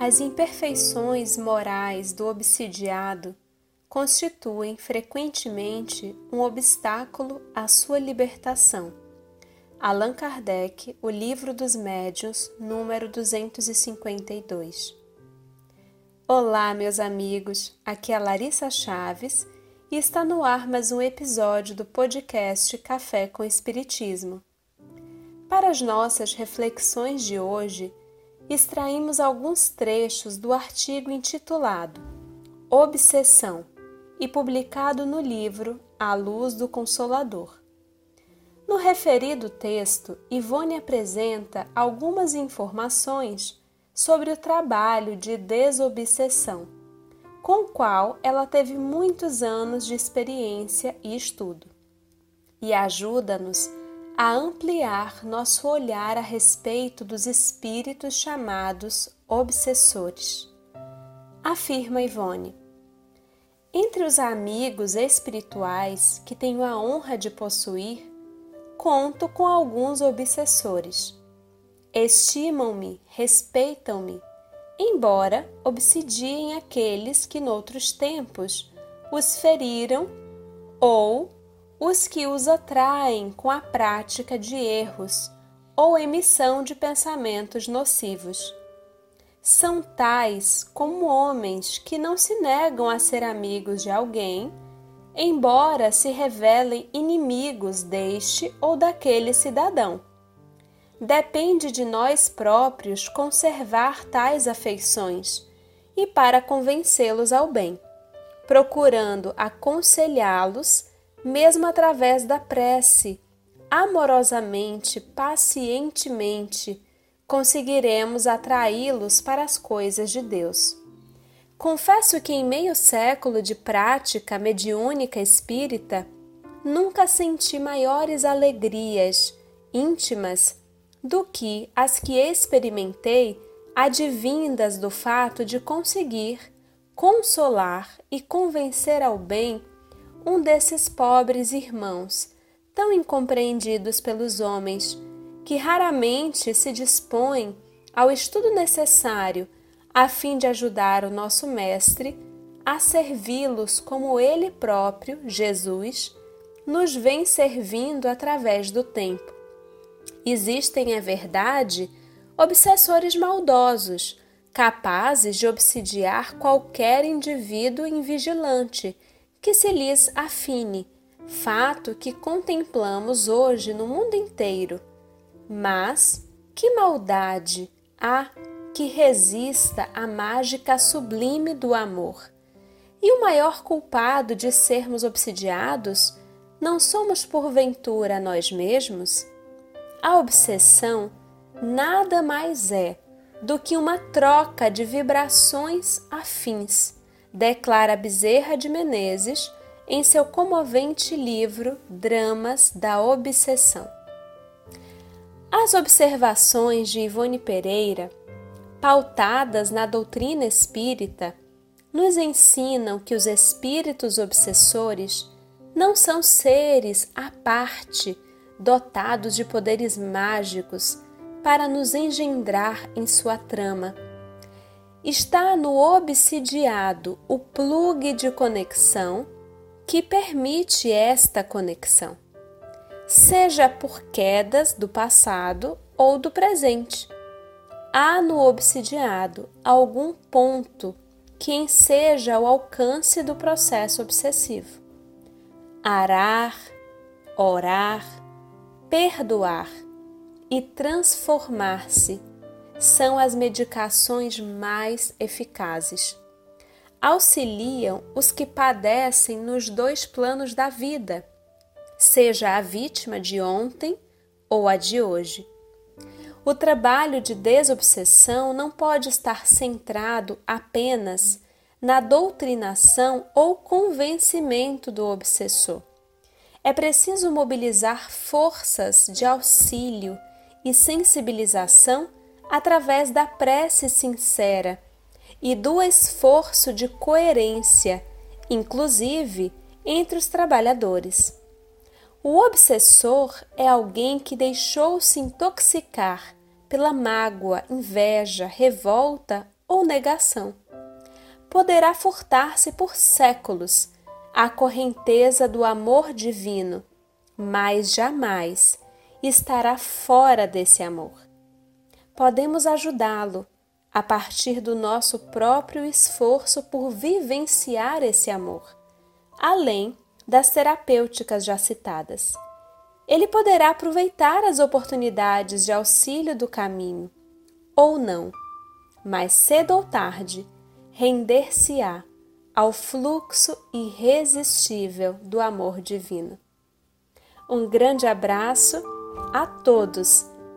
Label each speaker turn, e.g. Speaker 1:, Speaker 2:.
Speaker 1: As imperfeições morais do obsidiado constituem frequentemente um obstáculo à sua libertação. Allan Kardec, O Livro dos Médiuns, número 252. Olá, meus amigos. Aqui é Larissa Chaves e está no ar mais um episódio do podcast Café com Espiritismo. Para as nossas reflexões de hoje, extraímos alguns trechos do artigo intitulado Obsessão e publicado no livro A Luz do Consolador. No referido texto, Ivone apresenta algumas informações sobre o trabalho de desobsessão, com o qual ela teve muitos anos de experiência e estudo, e ajuda-nos a ampliar nosso olhar a respeito dos espíritos chamados obsessores. Afirma Ivone. Entre os amigos espirituais que tenho a honra de possuir, conto com alguns obsessores. Estimam-me, respeitam-me, embora obsidiem aqueles que noutros tempos os feriram ou os que os atraem com a prática de erros ou emissão de pensamentos nocivos. São tais como homens que não se negam a ser amigos de alguém, embora se revelem inimigos deste ou daquele cidadão. Depende de nós próprios conservar tais afeições e para convencê-los ao bem, procurando aconselhá-los mesmo através da prece, amorosamente, pacientemente, conseguiremos atraí-los para as coisas de Deus. Confesso que em meio século de prática mediúnica espírita, nunca senti maiores alegrias íntimas do que as que experimentei advindas do fato de conseguir consolar e convencer ao bem um desses pobres irmãos, tão incompreendidos pelos homens, que raramente se dispõem ao estudo necessário a fim de ajudar o nosso Mestre a servi-los como Ele próprio, Jesus, nos vem servindo através do tempo. Existem, é verdade, obsessores maldosos, capazes de obsidiar qualquer indivíduo invigilante que se lhes afine, fato que contemplamos hoje no mundo inteiro. Mas que maldade há que resista à mágica sublime do amor? E o maior culpado de sermos obsidiados não somos porventura nós mesmos? A obsessão nada mais é do que uma troca de vibrações afins declara Bezerra de Menezes em seu comovente livro Dramas da Obsessão. As observações de Ivone Pereira, pautadas na doutrina espírita, nos ensinam que os espíritos obsessores não são seres à parte dotados de poderes mágicos para nos engendrar em sua trama está no obsidiado o plugue de conexão que permite esta conexão, seja por quedas do passado ou do presente. Há no obsidiado algum ponto que enseja o alcance do processo obsessivo. Arar, orar, perdoar e transformar-se são as medicações mais eficazes. Auxiliam os que padecem nos dois planos da vida, seja a vítima de ontem ou a de hoje. O trabalho de desobsessão não pode estar centrado apenas na doutrinação ou convencimento do obsessor. É preciso mobilizar forças de auxílio e sensibilização através da prece sincera e do esforço de coerência, inclusive entre os trabalhadores. O obsessor é alguém que deixou-se intoxicar pela mágoa, inveja, revolta ou negação. Poderá furtar-se por séculos à correnteza do amor divino, mas jamais estará fora desse amor. Podemos ajudá-lo a partir do nosso próprio esforço por vivenciar esse amor, além das terapêuticas já citadas. Ele poderá aproveitar as oportunidades de auxílio do caminho, ou não, mas cedo ou tarde render-se-á ao fluxo irresistível do amor divino. Um grande abraço a todos